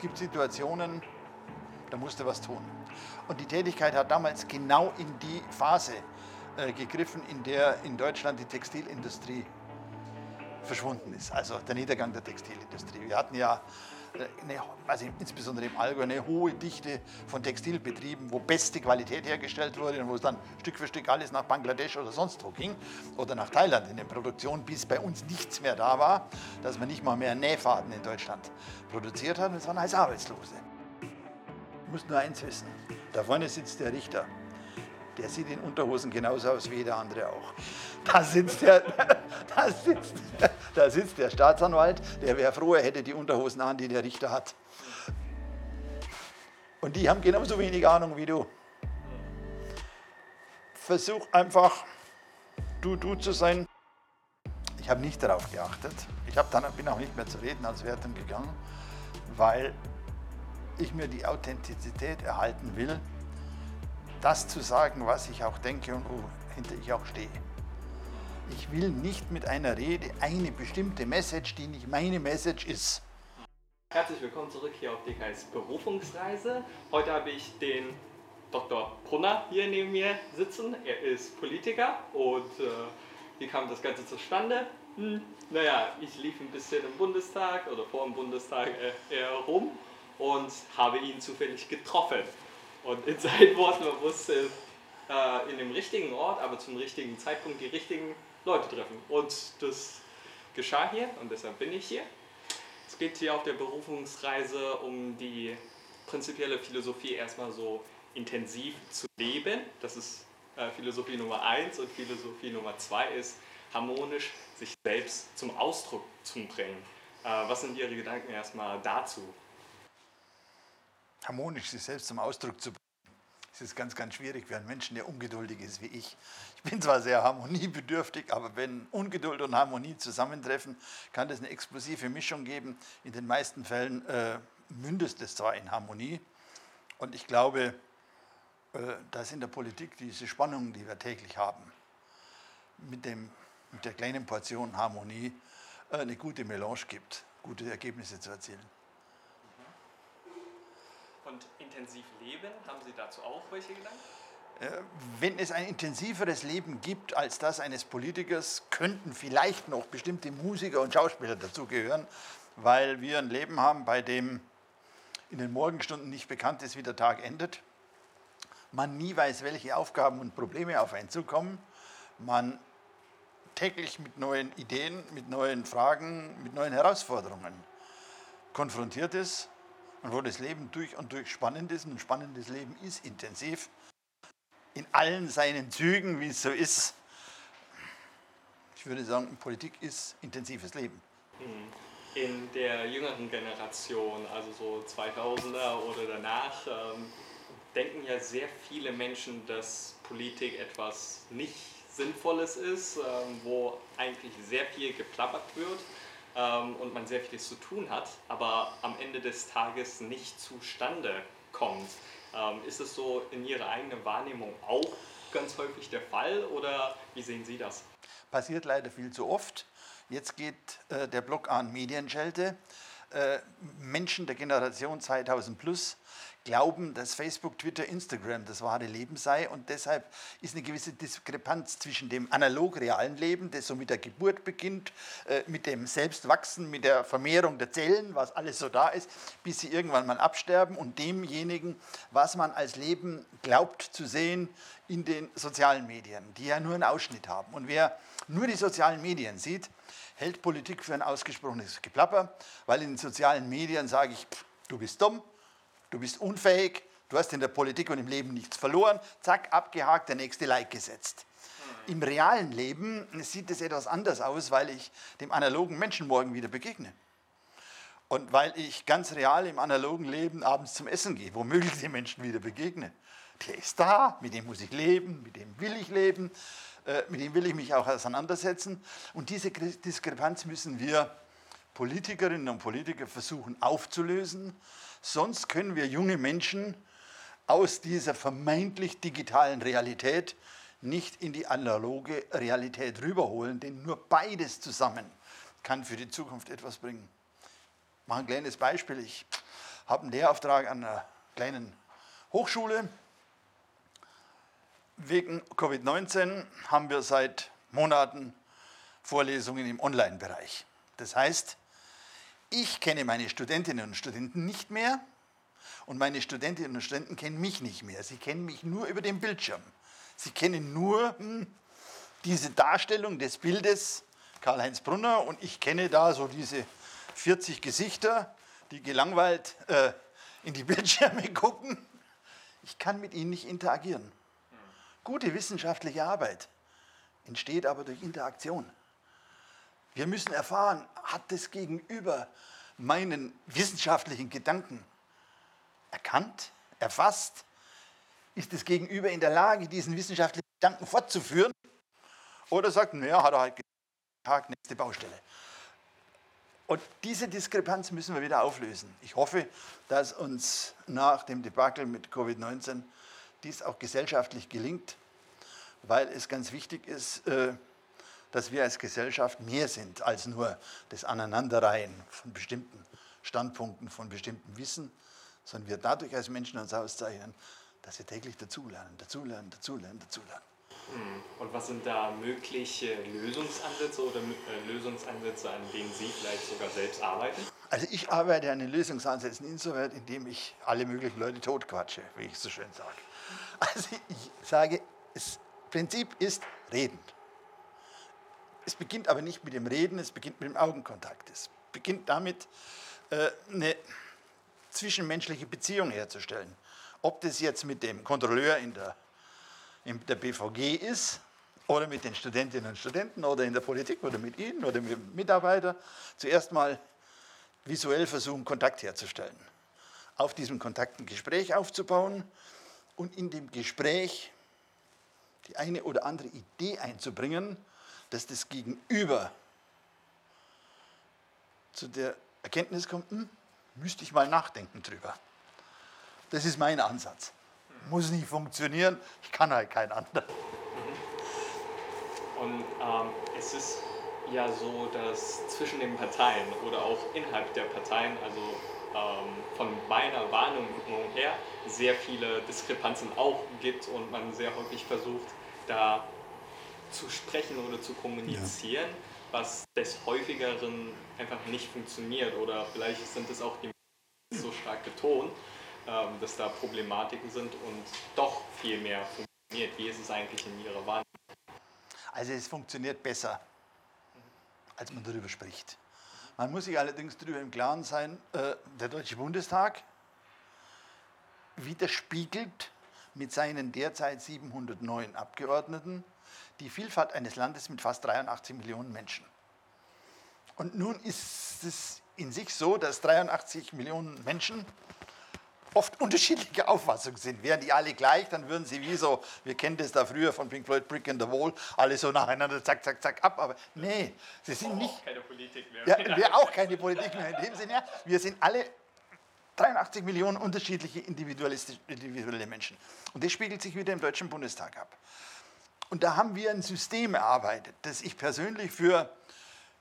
gibt Situationen, da musst du was tun. Und die Tätigkeit hat damals genau in die Phase äh, gegriffen, in der in Deutschland die Textilindustrie verschwunden ist, also der Niedergang der Textilindustrie. Wir hatten ja eine, also insbesondere im Allgäu eine hohe Dichte von Textilbetrieben, wo beste Qualität hergestellt wurde und wo es dann Stück für Stück alles nach Bangladesch oder sonst wo ging oder nach Thailand in der Produktion, bis bei uns nichts mehr da war, dass man nicht mal mehr Nähfaden in Deutschland produziert hat es waren als Arbeitslose. Du musst nur eins wissen, da vorne sitzt der Richter der sieht in Unterhosen genauso aus wie jeder andere auch. Da sitzt der, da sitzt, da sitzt der Staatsanwalt, der wäre froh, er hätte die Unterhosen an, die der Richter hat. Und die haben genauso wenig Ahnung wie du. Versuch einfach, du, du zu sein. Ich habe nicht darauf geachtet. Ich dann, bin auch nicht mehr zu reden als Werten gegangen, weil ich mir die Authentizität erhalten will das zu sagen, was ich auch denke und wohinter ich auch stehe. Ich will nicht mit einer Rede eine bestimmte Message, die nicht meine Message ist. Herzlich willkommen zurück hier auf DKS Berufungsreise. Heute habe ich den Dr. Brunner hier neben mir sitzen. Er ist Politiker und äh, wie kam das Ganze zustande? Hm, naja, ich lief ein bisschen im Bundestag oder vor dem Bundestag äh, herum und habe ihn zufällig getroffen. Und in seinen Worten, man musste äh, in dem richtigen Ort, aber zum richtigen Zeitpunkt die richtigen Leute treffen. Und das geschah hier und deshalb bin ich hier. Es geht hier auf der Berufungsreise um die prinzipielle Philosophie erstmal so intensiv zu leben. Das ist äh, Philosophie Nummer eins und Philosophie Nummer zwei ist harmonisch sich selbst zum Ausdruck zu bringen. Äh, was sind Ihre Gedanken erstmal dazu? harmonisch sich selbst zum Ausdruck zu bringen. Es ist ganz, ganz schwierig für einen Menschen, der ungeduldig ist wie ich. Ich bin zwar sehr harmoniebedürftig, aber wenn Ungeduld und Harmonie zusammentreffen, kann das eine explosive Mischung geben. In den meisten Fällen äh, mündet es zwar in Harmonie. Und ich glaube, äh, dass in der Politik diese Spannungen, die wir täglich haben, mit, dem, mit der kleinen Portion Harmonie äh, eine gute Melange gibt, gute Ergebnisse zu erzielen intensiv leben. Haben Sie dazu auch welche Gedanken? Äh, wenn es ein intensiveres Leben gibt als das eines Politikers, könnten vielleicht noch bestimmte Musiker und Schauspieler dazugehören, weil wir ein Leben haben, bei dem in den Morgenstunden nicht bekannt ist, wie der Tag endet. Man nie weiß, welche Aufgaben und Probleme auf einen zukommen. Man täglich mit neuen Ideen, mit neuen Fragen, mit neuen Herausforderungen konfrontiert ist und wo das Leben durch und durch spannend ist. Und ein spannendes Leben ist intensiv. In allen seinen Zügen, wie es so ist. Ich würde sagen, Politik ist intensives Leben. In der jüngeren Generation, also so 2000er oder danach, ähm, denken ja sehr viele Menschen, dass Politik etwas nicht Sinnvolles ist, ähm, wo eigentlich sehr viel geplappert wird ähm, und man sehr vieles zu tun hat, aber am Ende des Tages nicht zustande kommt. Ähm, ist es so in Ihrer eigenen Wahrnehmung auch ganz häufig der Fall oder wie sehen Sie das? Passiert leider viel zu oft. Jetzt geht äh, der Block an Medienschelte. Äh, Menschen der Generation 2000 plus glauben, dass Facebook, Twitter, Instagram das wahre Leben sei und deshalb ist eine gewisse Diskrepanz zwischen dem analog-realen Leben, das so mit der Geburt beginnt, äh, mit dem Selbstwachsen, mit der Vermehrung der Zellen, was alles so da ist, bis sie irgendwann mal absterben und demjenigen, was man als Leben glaubt zu sehen in den sozialen Medien, die ja nur einen Ausschnitt haben. Und wer nur die sozialen Medien sieht, hält Politik für ein ausgesprochenes Geplapper, weil in den sozialen Medien sage ich, pff, du bist dumm, du bist unfähig, du hast in der Politik und im Leben nichts verloren, zack, abgehakt, der nächste Like gesetzt. Im realen Leben sieht es etwas anders aus, weil ich dem analogen Menschen morgen wieder begegne. Und weil ich ganz real im analogen Leben abends zum Essen gehe, womöglich den Menschen wieder begegne. Der ist da, mit dem muss ich leben, mit dem will ich leben, äh, mit dem will ich mich auch auseinandersetzen. Und diese Diskrepanz müssen wir Politikerinnen und Politiker versuchen aufzulösen, Sonst können wir junge Menschen aus dieser vermeintlich digitalen Realität nicht in die analoge Realität rüberholen, denn nur beides zusammen kann für die Zukunft etwas bringen. Ich mache ein kleines Beispiel. Ich habe einen Lehrauftrag an einer kleinen Hochschule. Wegen Covid-19 haben wir seit Monaten Vorlesungen im Online-Bereich. Das heißt, ich kenne meine Studentinnen und Studenten nicht mehr und meine Studentinnen und Studenten kennen mich nicht mehr. Sie kennen mich nur über den Bildschirm. Sie kennen nur hm, diese Darstellung des Bildes Karl-Heinz Brunner und ich kenne da so diese 40 Gesichter, die gelangweilt äh, in die Bildschirme gucken. Ich kann mit ihnen nicht interagieren. Gute wissenschaftliche Arbeit entsteht aber durch Interaktion. Wir müssen erfahren, hat das Gegenüber meinen wissenschaftlichen Gedanken erkannt, erfasst? Ist das Gegenüber in der Lage, diesen wissenschaftlichen Gedanken fortzuführen? Oder sagt, naja, hat er halt Tag, nächste Baustelle. Und diese Diskrepanz müssen wir wieder auflösen. Ich hoffe, dass uns nach dem Debakel mit Covid-19 dies auch gesellschaftlich gelingt, weil es ganz wichtig ist, äh, dass wir als Gesellschaft mehr sind als nur das Aneinanderreihen von bestimmten Standpunkten, von bestimmtem Wissen, sondern wir dadurch als Menschen uns auszeichnen, dass wir täglich dazulernen, dazulernen, dazulernen, dazulernen. Hm. Und was sind da mögliche Lösungsansätze oder äh, Lösungsansätze, an denen Sie vielleicht sogar selbst arbeiten? Also ich arbeite an den Lösungsansätzen insoweit, indem ich alle möglichen Leute totquatsche, wie ich so schön sage. Also ich sage, das Prinzip ist reden. Es beginnt aber nicht mit dem Reden, es beginnt mit dem Augenkontakt. Es beginnt damit, äh, eine zwischenmenschliche Beziehung herzustellen. Ob das jetzt mit dem Kontrolleur in der, in der BVG ist oder mit den Studentinnen und Studenten oder in der Politik oder mit Ihnen oder mit Mitarbeitern, zuerst mal visuell versuchen, Kontakt herzustellen. Auf diesem Kontakt ein Gespräch aufzubauen und in dem Gespräch die eine oder andere Idee einzubringen, dass das Gegenüber zu der Erkenntnis kommt, hm, müsste ich mal nachdenken drüber. Das ist mein Ansatz. Muss nicht funktionieren, ich kann halt keinen anderen. Und ähm, es ist ja so, dass zwischen den Parteien oder auch innerhalb der Parteien, also ähm, von meiner Wahrnehmung her, sehr viele Diskrepanzen auch gibt und man sehr häufig versucht, da zu sprechen oder zu kommunizieren, ja. was des häufigeren einfach nicht funktioniert oder vielleicht sind es auch die so stark betont, ähm, dass da Problematiken sind und doch viel mehr funktioniert. Wie ist es eigentlich in Ihrer Wahrnehmung? Also es funktioniert besser, als man darüber spricht. Man muss sich allerdings darüber im Klaren sein, äh, der Deutsche Bundestag widerspiegelt mit seinen derzeit 709 Abgeordneten die Vielfalt eines Landes mit fast 83 Millionen Menschen. Und nun ist es in sich so, dass 83 Millionen Menschen oft unterschiedliche Auffassungen sind. Wären die alle gleich, dann würden sie wie so, wir kennen das da früher von Pink Floyd Brick in the Wall, alle so nacheinander zack, zack, zack ab. Aber nee, sie sind nicht. Auch keine Politik mehr. Ja, wäre auch keine Politik mehr in dem Sinne. Wir sind alle 83 Millionen unterschiedliche individuelle Menschen. Und das spiegelt sich wieder im Deutschen Bundestag ab. Und da haben wir ein System erarbeitet, das ich persönlich für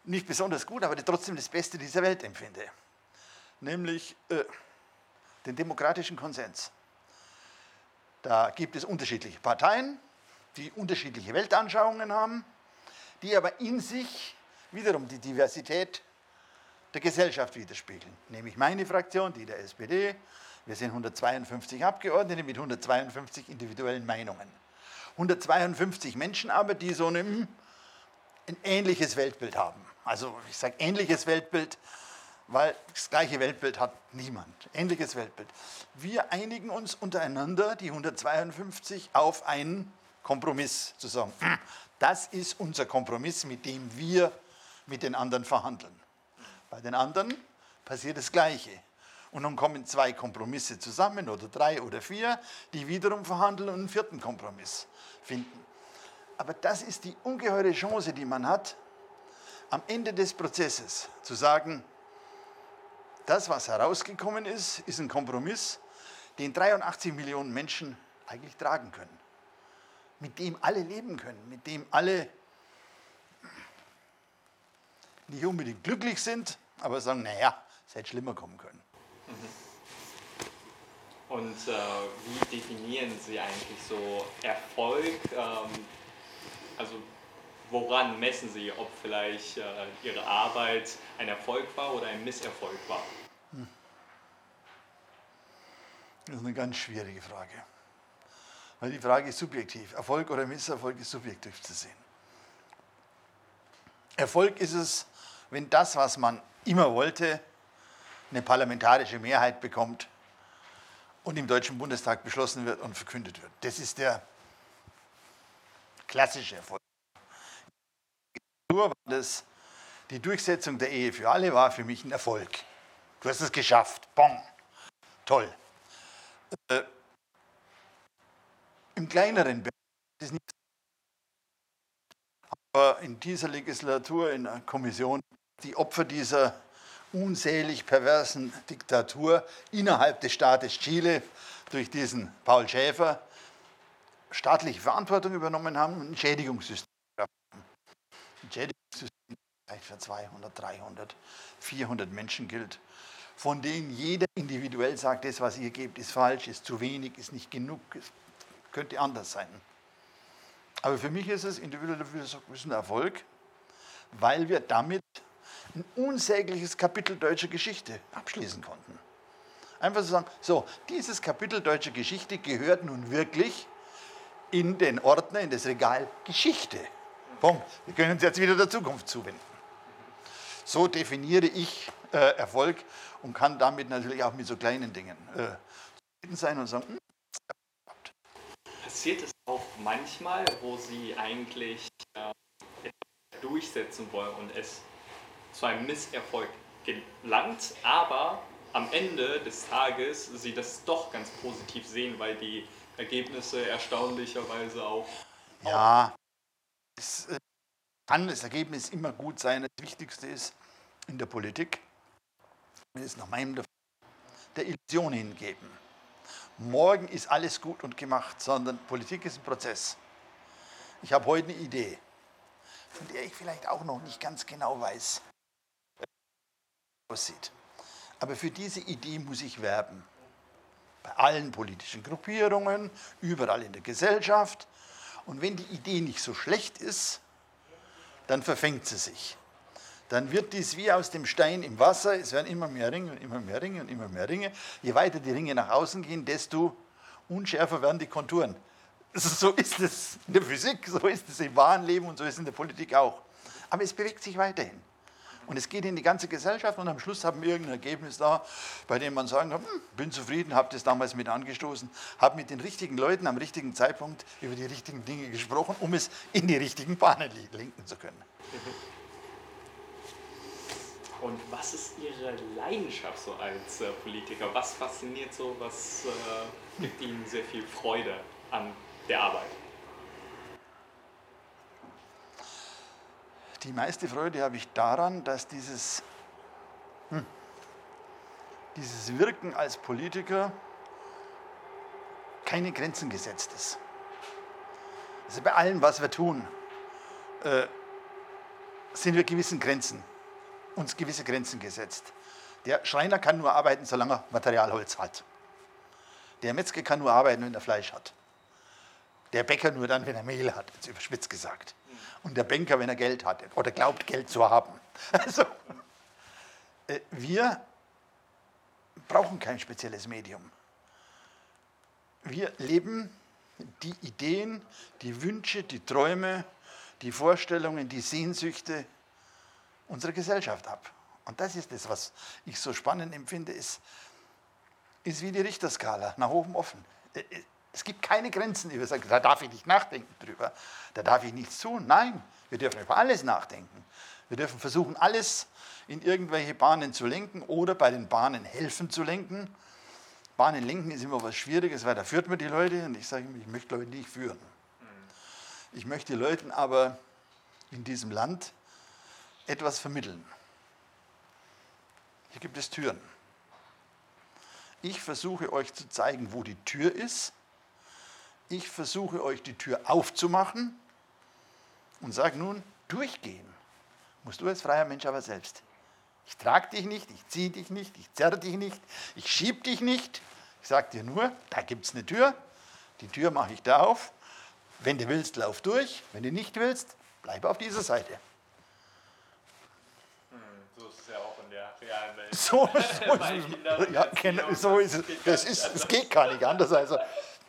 nicht besonders gut, aber trotzdem das Beste dieser Welt empfinde. Nämlich äh, den demokratischen Konsens. Da gibt es unterschiedliche Parteien, die unterschiedliche Weltanschauungen haben, die aber in sich wiederum die Diversität der Gesellschaft widerspiegeln. Nämlich meine Fraktion, die der SPD. Wir sind 152 Abgeordnete mit 152 individuellen Meinungen. 152 Menschen aber, die so ein, ein ähnliches Weltbild haben. Also ich sage ähnliches Weltbild, weil das gleiche Weltbild hat niemand. Ähnliches Weltbild. Wir einigen uns untereinander, die 152, auf einen Kompromiss zu sagen. Hm, das ist unser Kompromiss, mit dem wir mit den anderen verhandeln. Bei den anderen passiert das Gleiche. Und dann kommen zwei Kompromisse zusammen oder drei oder vier, die wiederum verhandeln und einen vierten Kompromiss finden. Aber das ist die ungeheure Chance, die man hat, am Ende des Prozesses zu sagen, das, was herausgekommen ist, ist ein Kompromiss, den 83 Millionen Menschen eigentlich tragen können. Mit dem alle leben können, mit dem alle nicht unbedingt glücklich sind, aber sagen, naja, es hätte schlimmer kommen können. Mhm. Und äh, wie definieren Sie eigentlich so Erfolg? Ähm, also woran messen Sie, ob vielleicht äh, Ihre Arbeit ein Erfolg war oder ein Misserfolg war? Das ist eine ganz schwierige Frage. Weil die Frage ist subjektiv. Erfolg oder Misserfolg ist subjektiv zu sehen. Erfolg ist es, wenn das, was man immer wollte, eine parlamentarische Mehrheit bekommt und im Deutschen Bundestag beschlossen wird und verkündet wird. Das ist der klassische Erfolg. Die Durchsetzung der Ehe für alle war für mich ein Erfolg. Du hast es geschafft. Bon. Toll. Äh, Im kleineren Bereich ist nicht aber in dieser Legislatur in der Kommission die Opfer dieser unsäglich perversen Diktatur innerhalb des Staates Chile durch diesen Paul Schäfer staatliche Verantwortung übernommen haben und ein Schädigungssystem. Ein Schädigungssystem vielleicht für 200, 300, 400 Menschen gilt, von denen jeder individuell sagt, das, was ihr gebt, ist falsch, ist zu wenig, ist nicht genug, es könnte anders sein. Aber für mich ist es individuell ein Erfolg, weil wir damit ein unsägliches Kapitel deutscher Geschichte abschließen konnten. Einfach zu sagen, so, dieses Kapitel deutscher Geschichte gehört nun wirklich in den Ordner, in das Regal Geschichte. Punkt. Wir können uns jetzt wieder der Zukunft zuwenden. So definiere ich äh, Erfolg und kann damit natürlich auch mit so kleinen Dingen äh, zufrieden sein und sagen, hm, passiert es auch manchmal, wo Sie eigentlich äh, durchsetzen wollen und es zu einem Misserfolg gelangt, aber am Ende des Tages Sie das doch ganz positiv sehen, weil die Ergebnisse erstaunlicherweise auch. Ja, es äh, kann das Ergebnis immer gut sein. Das Wichtigste ist in der Politik, wenn es nach meinem der Illusion hingeben. Morgen ist alles gut und gemacht, sondern Politik ist ein Prozess. Ich habe heute eine Idee, von der ich vielleicht auch noch nicht ganz genau weiß, aussieht. Aber für diese Idee muss ich werben. Bei allen politischen Gruppierungen, überall in der Gesellschaft. Und wenn die Idee nicht so schlecht ist, dann verfängt sie sich. Dann wird dies wie aus dem Stein im Wasser, es werden immer mehr Ringe und immer mehr Ringe und immer mehr Ringe. Je weiter die Ringe nach außen gehen, desto unschärfer werden die Konturen. So ist es in der Physik, so ist es im wahren Leben und so ist es in der Politik auch. Aber es bewegt sich weiterhin. Und es geht in die ganze Gesellschaft und am Schluss haben wir irgendein Ergebnis da, bei dem man sagen kann, hm, bin zufrieden, habe das damals mit angestoßen, habe mit den richtigen Leuten am richtigen Zeitpunkt über die richtigen Dinge gesprochen, um es in die richtigen Bahnen lenken zu können. Und was ist Ihre Leidenschaft so als äh, Politiker? Was fasziniert so? Was äh, gibt Ihnen sehr viel Freude an der Arbeit? Die meiste Freude habe ich daran, dass dieses, hm, dieses Wirken als Politiker keine Grenzen gesetzt ist. Also bei allem, was wir tun, äh, sind wir gewissen Grenzen, uns gewisse Grenzen gesetzt. Der Schreiner kann nur arbeiten, solange er Materialholz hat. Der Metzger kann nur arbeiten, wenn er Fleisch hat. Der Bäcker nur dann, wenn er Mehl hat, jetzt überspitzt gesagt und der Banker, wenn er Geld hat oder glaubt, Geld zu haben. Also, äh, wir brauchen kein spezielles Medium. Wir leben die Ideen, die Wünsche, die Träume, die Vorstellungen, die Sehnsüchte unserer Gesellschaft ab. Und das ist das, was ich so spannend empfinde, ist, ist wie die Richterskala, nach oben offen. Es gibt keine Grenzen, die wir sagen, da darf ich nicht nachdenken drüber, da darf ich nichts tun. Nein, wir dürfen über alles nachdenken. Wir dürfen versuchen, alles in irgendwelche Bahnen zu lenken oder bei den Bahnen helfen zu lenken. Bahnen lenken ist immer was Schwieriges, weil da führt man die Leute und ich sage immer, ich möchte Leute nicht führen. Ich möchte Leuten aber in diesem Land etwas vermitteln. Hier gibt es Türen. Ich versuche euch zu zeigen, wo die Tür ist ich versuche euch die Tür aufzumachen und sage nun, durchgehen. Musst du als freier Mensch aber selbst. Ich trage dich nicht, ich ziehe dich nicht, ich zerre dich nicht, ich schiebe dich nicht. Ich sage dir nur, da gibt es eine Tür, die Tür mache ich da auf. Wenn du willst, lauf durch. Wenn du nicht willst, bleib auf dieser Seite. So ist es ja auch in der realen Welt. So, so ist es. Ja, genau, so ist es. Das, ist, das geht gar nicht anders. Also,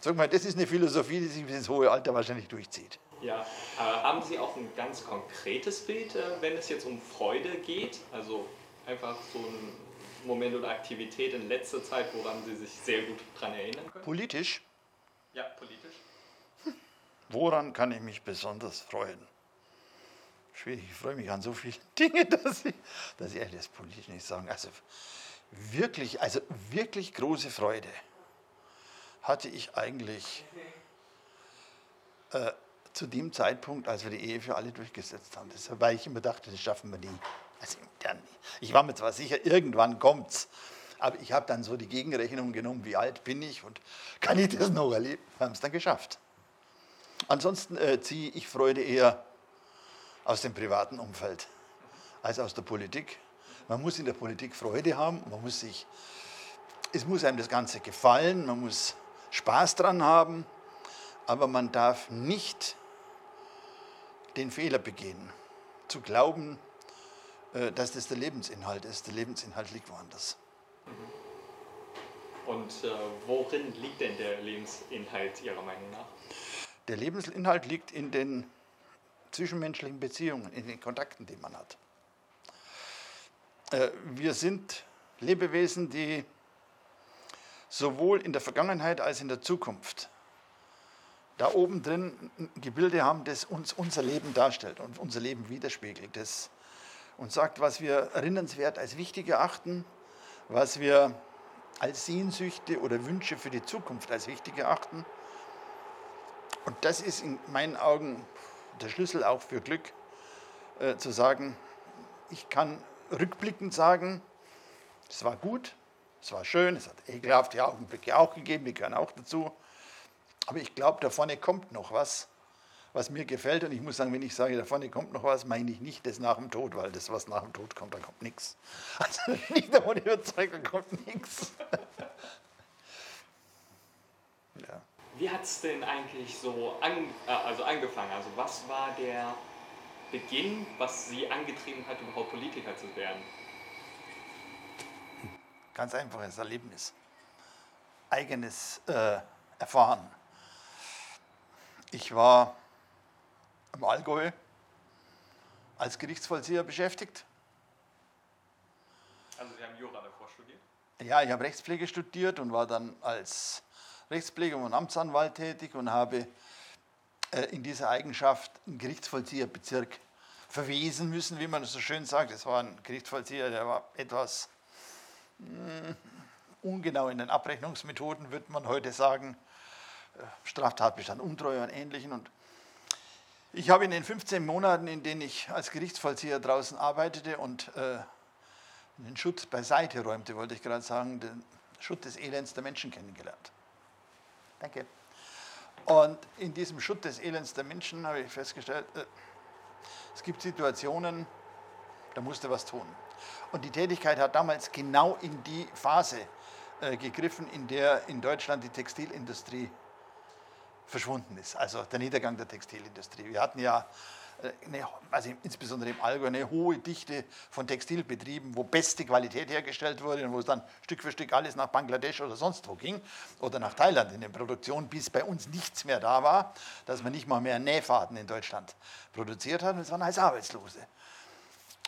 sag mal, das ist eine Philosophie, die sich bis ins hohe Alter wahrscheinlich durchzieht. Ja, äh, haben Sie auch ein ganz konkretes Bild, äh, wenn es jetzt um Freude geht? Also einfach so ein Moment oder Aktivität in letzter Zeit, woran Sie sich sehr gut daran erinnern können? Politisch? Ja, politisch. Woran kann ich mich besonders freuen? Schwierig, ich freue mich an so viele Dinge, dass ich, dass ich das politisch nicht sagen. Also wirklich, also wirklich große Freude hatte ich eigentlich äh, zu dem Zeitpunkt, als wir die Ehe für alle durchgesetzt haben. Das, weil ich immer dachte, das schaffen wir nie. Also, ich war mir zwar sicher, irgendwann kommt's, aber ich habe dann so die Gegenrechnung genommen, wie alt bin ich und kann ich das noch erleben? Wir haben es dann geschafft. Ansonsten äh, ziehe ich Freude eher aus dem privaten Umfeld als aus der Politik. Man muss in der Politik Freude haben, man muss sich, es muss einem das Ganze gefallen, man muss Spaß dran haben, aber man darf nicht den Fehler begehen, zu glauben, äh, dass das der Lebensinhalt ist. Der Lebensinhalt liegt woanders. Und äh, worin liegt denn der Lebensinhalt Ihrer Meinung nach? Der Lebensinhalt liegt in den zwischenmenschlichen Beziehungen, in den Kontakten, die man hat. Äh, wir sind Lebewesen, die sowohl in der Vergangenheit als in der Zukunft da oben drin ein Gebilde haben, das uns unser Leben darstellt und unser Leben widerspiegelt. Das uns sagt, was wir erinnernswert als wichtig erachten, was wir als Sehnsüchte oder Wünsche für die Zukunft als wichtig erachten. Und das ist in meinen Augen der Schlüssel auch für Glück, äh, zu sagen, ich kann rückblickend sagen, es war gut, es war schön, es hat ekelhafte Augenblicke auch gegeben, die gehören auch dazu. Aber ich glaube, da vorne kommt noch was, was mir gefällt. Und ich muss sagen, wenn ich sage, da vorne kommt noch was, meine ich nicht das nach dem Tod, weil das, was nach dem Tod kommt, da kommt nichts. Also nicht davon überzeugt, da kommt nichts. Ja. Wie hat es denn eigentlich so an, äh, also angefangen? Also was war der Beginn, was Sie angetrieben hat, überhaupt Politiker zu werden? Ganz einfaches Erlebnis. Eigenes äh, Erfahren. Ich war im Allgäu als Gerichtsvollzieher beschäftigt. Also Sie haben Jura davor studiert? Ja, ich habe Rechtspflege studiert und war dann als Rechtspfleger und Amtsanwalt tätig und habe äh, in dieser Eigenschaft einen Gerichtsvollzieherbezirk verwesen müssen, wie man so schön sagt. Es war ein Gerichtsvollzieher, der war etwas ungenau in den Abrechnungsmethoden, würde man heute sagen. Straftatbestand Untreue und Ähnlichen. Und ich habe in den 15 Monaten, in denen ich als Gerichtsvollzieher draußen arbeitete und äh, den Schutt beiseite räumte, wollte ich gerade sagen, den Schutt des Elends der Menschen kennengelernt. Danke. Und in diesem Schutt des Elends der Menschen habe ich festgestellt, äh, es gibt Situationen, da musste was tun. Und die Tätigkeit hat damals genau in die Phase äh, gegriffen, in der in Deutschland die Textilindustrie verschwunden ist, also der Niedergang der Textilindustrie. Wir hatten ja äh, eine, also insbesondere im Allgäu eine hohe Dichte von Textilbetrieben, wo beste Qualität hergestellt wurde und wo es dann Stück für Stück alles nach Bangladesch oder sonst wo ging oder nach Thailand in der Produktion, bis bei uns nichts mehr da war, dass man nicht mal mehr Nähfaden in Deutschland produziert hat und es waren als Arbeitslose.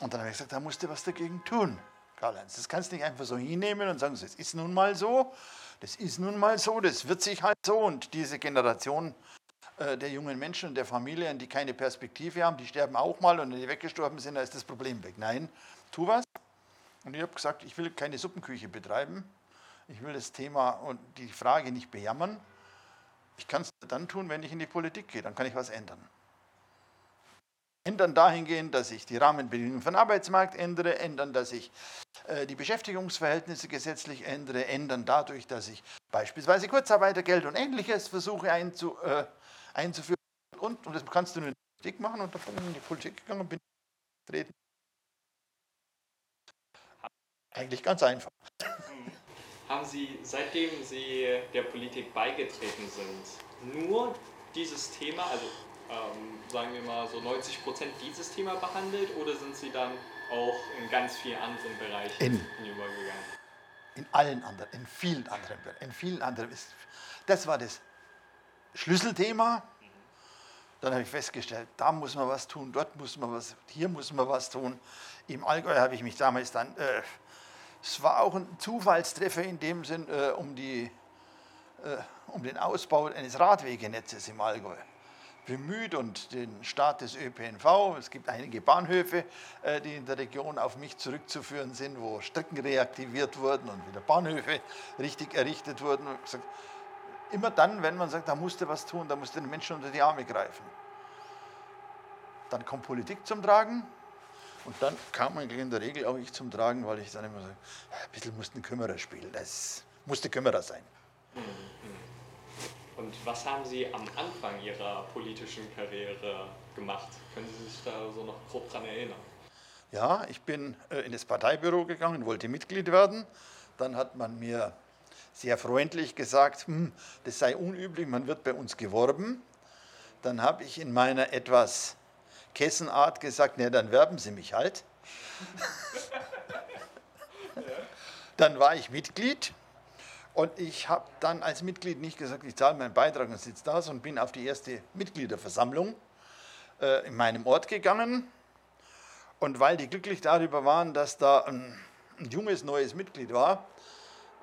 Und dann habe ich gesagt, da musst du was dagegen tun, Karl-Heinz. Das kannst du nicht einfach so hinnehmen und sagen, es ist nun mal so das ist nun mal so, das wird sich halt so. Und diese Generation äh, der jungen Menschen und der Familien, die keine Perspektive haben, die sterben auch mal und wenn die weggestorben sind, dann ist das Problem weg. Nein, tu was. Und ich habe gesagt, ich will keine Suppenküche betreiben. Ich will das Thema und die Frage nicht bejammern. Ich kann es dann tun, wenn ich in die Politik gehe, dann kann ich was ändern. Ändern dahingehend, dass ich die Rahmenbedingungen den Arbeitsmarkt ändere, ändern, dass ich äh, die Beschäftigungsverhältnisse gesetzlich ändere, ändern dadurch, dass ich beispielsweise Kurzarbeitergeld und ähnliches versuche einzu, äh, einzuführen. Und, und das kannst du nur in die Politik machen und dann bin ich in die Politik gegangen und bin treten. Eigentlich ganz einfach. Haben Sie, seitdem Sie der Politik beigetreten sind, nur dieses Thema, also ähm, sagen wir mal so 90 Prozent dieses Thema behandelt oder sind Sie dann auch in ganz vielen anderen Bereichen In. hinübergegangen? In allen anderen, in vielen anderen, in vielen anderen. ist- Das war das Schlüsselthema. Dann habe ich festgestellt, da muss man was tun, dort muss man was, hier muss man was tun. Im Allgäu habe ich mich damals dann, äh, es war auch ein Zufallstreffer in dem Sinn, äh, um, die, äh, um den Ausbau eines Radwegenetzes im Allgäu bemüht und den Start des ÖPNV. Es gibt einige Bahnhöfe, äh, die in der Region auf mich zurückzuführen sind, wo Strecken reaktiviert wurden und wieder Bahnhöfe richtig errichtet wurden. Immer dann, wenn man sagt, da musste was tun, da musste den Menschen unter die Arme greifen. Dann kommt Politik zum Tragen und dann kam eigentlich in der Regel auch ich zum Tragen, weil ich dann immer so, ein bisschen mussten Kümmerer spielen. Das musste Kümmerer sein. Und was haben Sie am Anfang Ihrer politischen Karriere gemacht? Können Sie sich da so noch grob dran erinnern? Ja, ich bin äh, in das Parteibüro gegangen, wollte Mitglied werden. Dann hat man mir sehr freundlich gesagt, hm, das sei unüblich, man wird bei uns geworben. Dann habe ich in meiner etwas Kessenart gesagt, na dann werben Sie mich halt. dann war ich Mitglied und ich habe dann als Mitglied nicht gesagt, ich zahle meinen Beitrag und sitze da, sondern bin auf die erste Mitgliederversammlung äh, in meinem Ort gegangen. Und weil die glücklich darüber waren, dass da ein, ein junges, neues Mitglied war,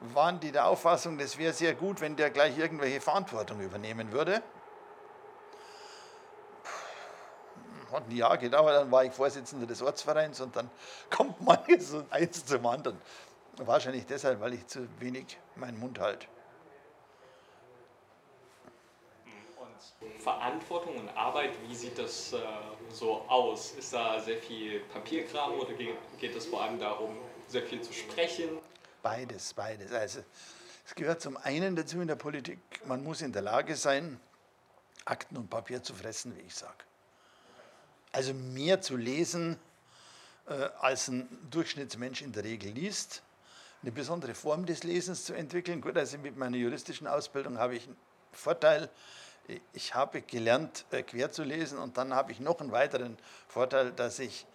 waren die der Auffassung, das wäre sehr gut, wenn der gleich irgendwelche Verantwortung übernehmen würde. Hat ein Jahr gedauert, dann war ich Vorsitzender des Ortsvereins und dann kommt man so eins zum anderen. Wahrscheinlich deshalb, weil ich zu wenig meinen Mund halte. Und Verantwortung und Arbeit, wie sieht das äh, so aus? Ist da sehr viel Papierkram oder ge- geht es vor allem darum, sehr viel zu sprechen? Beides, beides. Also es gehört zum einen dazu in der Politik, man muss in der Lage sein, Akten und Papier zu fressen, wie ich sage. Also mehr zu lesen, äh, als ein Durchschnittsmensch in der Regel liest. Eine besondere Form des Lesens zu entwickeln. Gut, also mit meiner juristischen Ausbildung habe ich einen Vorteil. Ich habe gelernt, äh, quer zu lesen und dann habe ich noch einen weiteren Vorteil, dass ich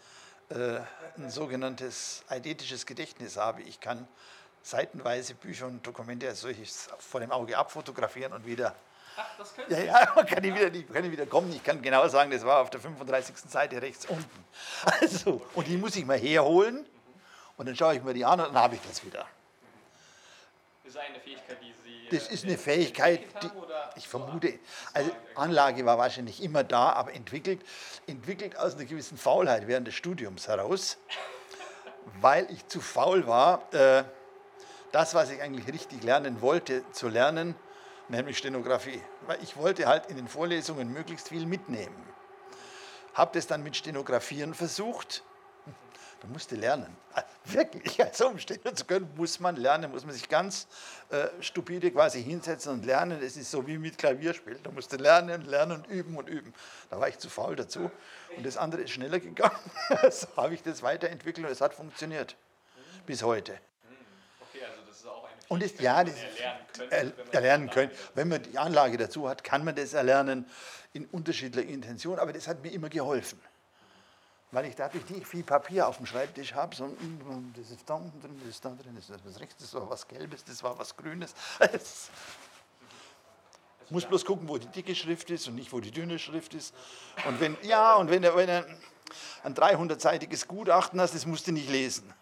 äh, ein sogenanntes eidetisches Gedächtnis habe. Ich kann seitenweise Bücher und Dokumente als solches vor dem Auge abfotografieren und wieder Ach, das können ja, ja, kann ich, wieder, nicht- kann ich wieder kommen. Ich kann genau sagen, das war auf der 35. Seite rechts unten. Also, und die muss ich mal herholen und dann schaue ich mir die an und dann habe ich das wieder. Ist eine Fähigkeit, die Sie. Das äh, ist eine Fähigkeit, die ich vermute, das also Anlage war wahrscheinlich immer da, aber entwickelt, entwickelt aus einer gewissen Faulheit während des Studiums heraus, weil ich zu faul war, äh, das, was ich eigentlich richtig lernen wollte, zu lernen, nämlich Stenografie. Weil ich wollte halt in den Vorlesungen möglichst viel mitnehmen. Habe das dann mit Stenografieren versucht. Du musst lernen. Wirklich, also um stehen zu können, muss man lernen, muss man sich ganz äh, stupide quasi hinsetzen und lernen. Es ist so wie mit Klavierspielen. Da musst du lernen, lernen und üben und üben. Da war ich zu faul dazu. Und das andere ist schneller gegangen. so habe ich das weiterentwickelt und es hat funktioniert. Bis heute. Okay, also das ist auch eine Und ist, ja, das man erlernen könnte. er, wenn man erlernen können. Wenn man die Anlage dazu hat, kann man das erlernen in unterschiedlicher Intention. Aber das hat mir immer geholfen. Weil ich dadurch nicht viel Papier auf dem Schreibtisch habe, sondern das ist da unten drin, das ist da drin, das ist was Rechtes, das war was Gelbes, das war was Grünes. Es muss bloß gucken, wo die dicke Schrift ist und nicht, wo die dünne Schrift ist. Und wenn, ja, und wenn du wenn du ein 300-seitiges Gutachten hast, das musst du nicht lesen.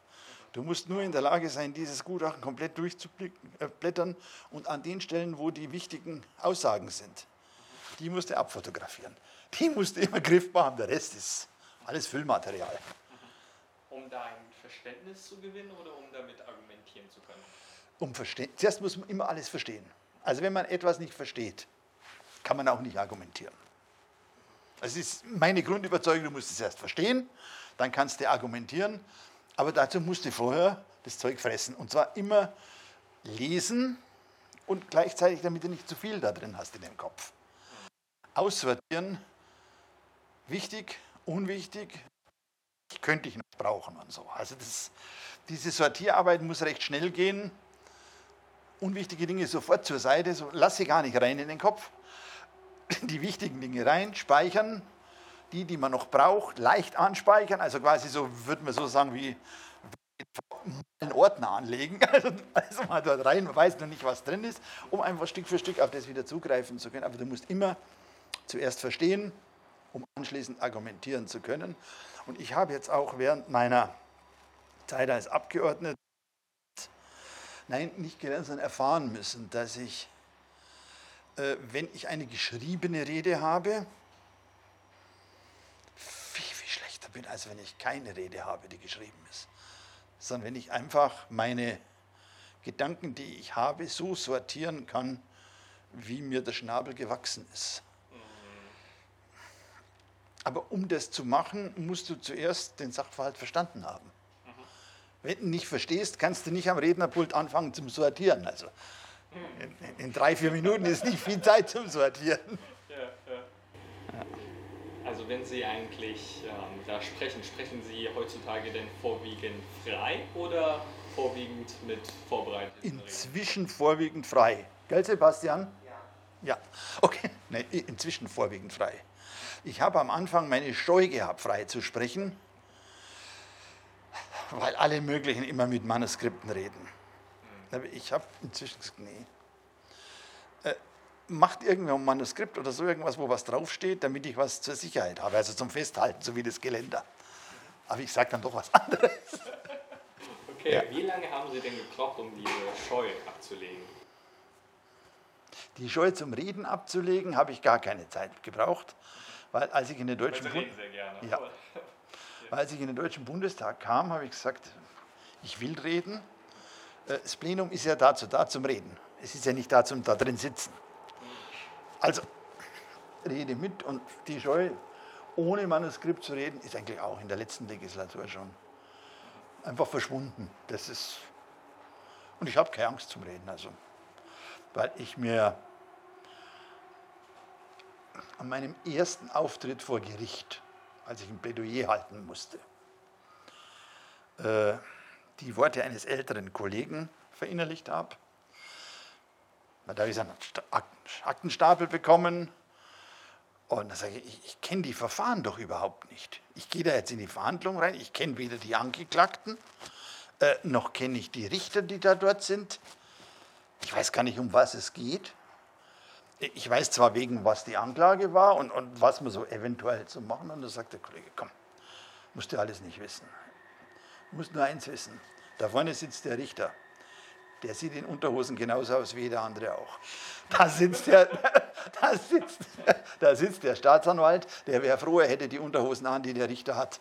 Du musst nur in der Lage sein, dieses Gutachten komplett durchzublättern und an den Stellen, wo die wichtigen Aussagen sind, die musst du abfotografieren. Die musst du immer griffbar haben, der Rest ist alles Füllmaterial. Um da ein Verständnis zu gewinnen oder um damit argumentieren zu können? Um verstehen. Zuerst muss man immer alles verstehen. Also wenn man etwas nicht versteht, kann man auch nicht argumentieren. Das ist meine Grundüberzeugung, du musst es erst verstehen, dann kannst du argumentieren, aber dazu musst du vorher das Zeug fressen. Und zwar immer lesen und gleichzeitig, damit du nicht zu viel da drin hast in dem Kopf. Aussortieren, wichtig, unwichtig, könnte ich noch brauchen und so. Also das, diese Sortierarbeit muss recht schnell gehen. unwichtige Dinge sofort zur Seite, so lass sie gar nicht rein in den Kopf. Die wichtigen Dinge rein, speichern, die, die man noch braucht, leicht anspeichern, also quasi so, würde man so sagen, wie einen Ordner anlegen, also, also mal dort rein, man weiß noch nicht, was drin ist, um einfach Stück für Stück auf das wieder zugreifen zu können. Aber du musst immer zuerst verstehen, um anschließend argumentieren zu können. Und ich habe jetzt auch während meiner Zeit als Abgeordneter, nein, nicht gelernt, sondern erfahren müssen, dass ich, äh, wenn ich eine geschriebene Rede habe, viel, viel schlechter bin, als wenn ich keine Rede habe, die geschrieben ist. Sondern wenn ich einfach meine Gedanken, die ich habe, so sortieren kann, wie mir der Schnabel gewachsen ist. Aber um das zu machen, musst du zuerst den Sachverhalt verstanden haben. Wenn du nicht verstehst, kannst du nicht am Rednerpult anfangen zum Sortieren. Also in, in drei, vier Minuten ist nicht viel Zeit zum Sortieren. Ja, ja. Also wenn Sie eigentlich ähm, da sprechen, sprechen Sie heutzutage denn vorwiegend frei oder vorwiegend mit vorbereiteten Inzwischen vorwiegend frei. Gell, Sebastian? Ja. Ja, okay. Nee, inzwischen vorwiegend frei. Ich habe am Anfang meine Scheu gehabt, frei zu sprechen, weil alle möglichen immer mit Manuskripten reden. Ich habe inzwischen gesagt, nee. Äh, macht irgendwer ein Manuskript oder so irgendwas, wo was draufsteht, damit ich was zur Sicherheit habe, also zum Festhalten, so wie das Geländer. Aber ich sage dann doch was anderes. Okay, ja. wie lange haben Sie denn gebraucht, um diese Scheu abzulegen? Die Scheu zum Reden abzulegen, habe ich gar keine Zeit gebraucht. Weil als ich in den Deutschen, Bund ja. als ich in den Deutschen Bundestag kam, habe ich gesagt, ich will reden. Äh, das Plenum ist ja dazu da zum Reden. Es ist ja nicht da zum da drin sitzen. Also rede mit und die Scheu, ohne Manuskript zu reden, ist eigentlich auch in der letzten Legislatur schon einfach verschwunden. Das ist und ich habe keine Angst zum Reden, also weil ich mir an meinem ersten Auftritt vor Gericht, als ich ein Plädoyer halten musste, äh, die Worte eines älteren Kollegen verinnerlicht habe. Da habe ich einen Aktenstapel bekommen und da sage ich, ich, ich kenne die Verfahren doch überhaupt nicht. Ich gehe da jetzt in die Verhandlung rein, ich kenne weder die Angeklagten, äh, noch kenne ich die Richter, die da dort sind. Ich weiß gar nicht, um was es geht ich weiß zwar wegen, was die Anklage war und, und was man so eventuell zu machen. Und da sagt der Kollege, komm, musst du alles nicht wissen. Du musst nur eins wissen. Da vorne sitzt der Richter. Der sieht in Unterhosen genauso aus wie jeder andere auch. Da sitzt der, da sitzt, da sitzt der Staatsanwalt, der wäre froh, er hätte die Unterhosen an, die der Richter hat.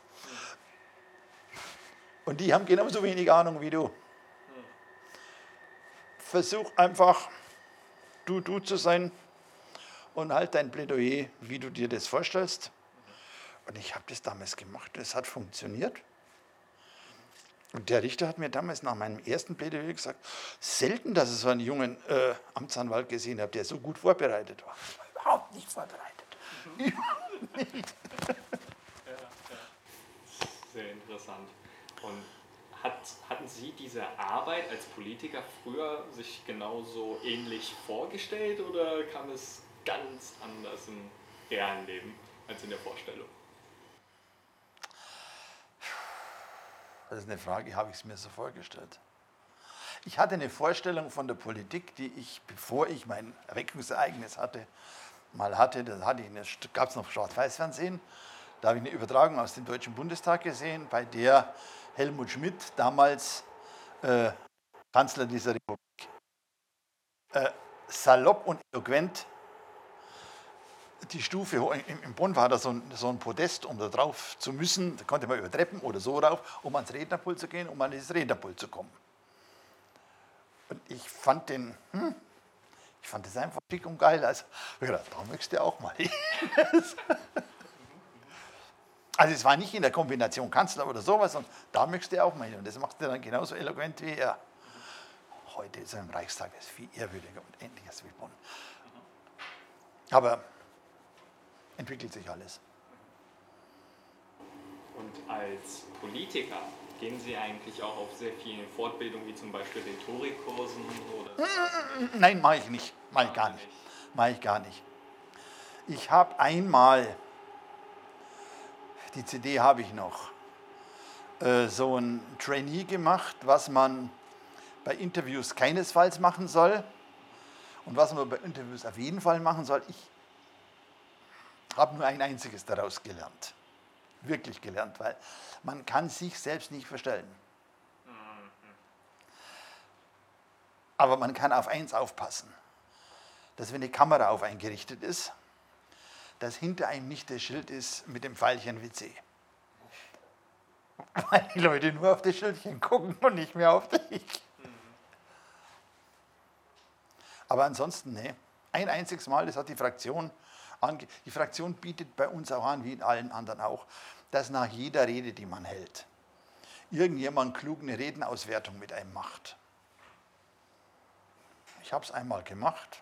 Und die haben genauso wenig Ahnung wie du. Versuch einfach, du du zu sein, und halt dein Plädoyer, wie du dir das vorstellst. Und ich habe das damals gemacht, es hat funktioniert. Und der Richter hat mir damals nach meinem ersten Plädoyer gesagt, selten, dass ich so einen jungen äh, Amtsanwalt gesehen habe, der so gut vorbereitet war. Überhaupt nicht vorbereitet. Mhm. Überhaupt nicht. Ja, ja. Sehr interessant. Und hat, hatten Sie diese Arbeit als Politiker früher sich genauso ähnlich vorgestellt oder kam es ganz anders im realen Leben als in der Vorstellung? Das ist eine Frage, habe ich es mir so vorgestellt. Ich hatte eine Vorstellung von der Politik, die ich, bevor ich mein Erweckungsereignis hatte, mal hatte. Da hatte gab es noch Schwarz-Weiß-Fernsehen. Da habe ich eine Übertragung aus dem Deutschen Bundestag gesehen, bei der Helmut Schmidt, damals äh, Kanzler dieser Republik, äh, salopp und eloquent die Stufe, in Bonn war da so ein, so ein, Podest, um da drauf zu müssen, da konnte man über Treppen oder so rauf, um ans Rednerpult zu gehen, um an dieses Rednerpult zu kommen. Und ich fand den, hm, ich fand das einfach schick und geil. Also, ja, da möchtest du auch mal hin. also es war nicht in der Kombination Kanzler oder sowas, sondern da möchtest du auch mal hin. Und das macht er dann genauso eloquent wie er. Heute ist er im Reichstag, das ist viel ehrwürdiger und ähnliches wie Bonn. Aber entwickelt sich alles. Und als Politiker Gehen Sie eigentlich auch auf sehr vielen Fortbildungen, wie zum Beispiel Rhetorikkursen? Oder Nein, mache ich nicht. Mache ich gar nicht. Mache ich gar nicht. Ich habe einmal, die CD habe ich noch, äh, so ein Trainee gemacht, was man bei Interviews keinesfalls machen soll und was man bei Interviews auf jeden Fall machen soll. Ich habe nur ein einziges daraus gelernt. Wirklich gelernt, weil man kann sich selbst nicht verstellen. Aber man kann auf eins aufpassen, dass wenn die Kamera auf einen gerichtet ist, dass hinter einem nicht das Schild ist mit dem Pfeilchen WC. Weil die Leute nur auf das Schildchen gucken und nicht mehr auf dich. Aber ansonsten, ne, ein einziges Mal, das hat die Fraktion ange Die Fraktion bietet bei uns auch an, wie in allen anderen auch, dass nach jeder Rede, die man hält, irgendjemand klug eine Redenauswertung mit einem macht. Ich habe es einmal gemacht.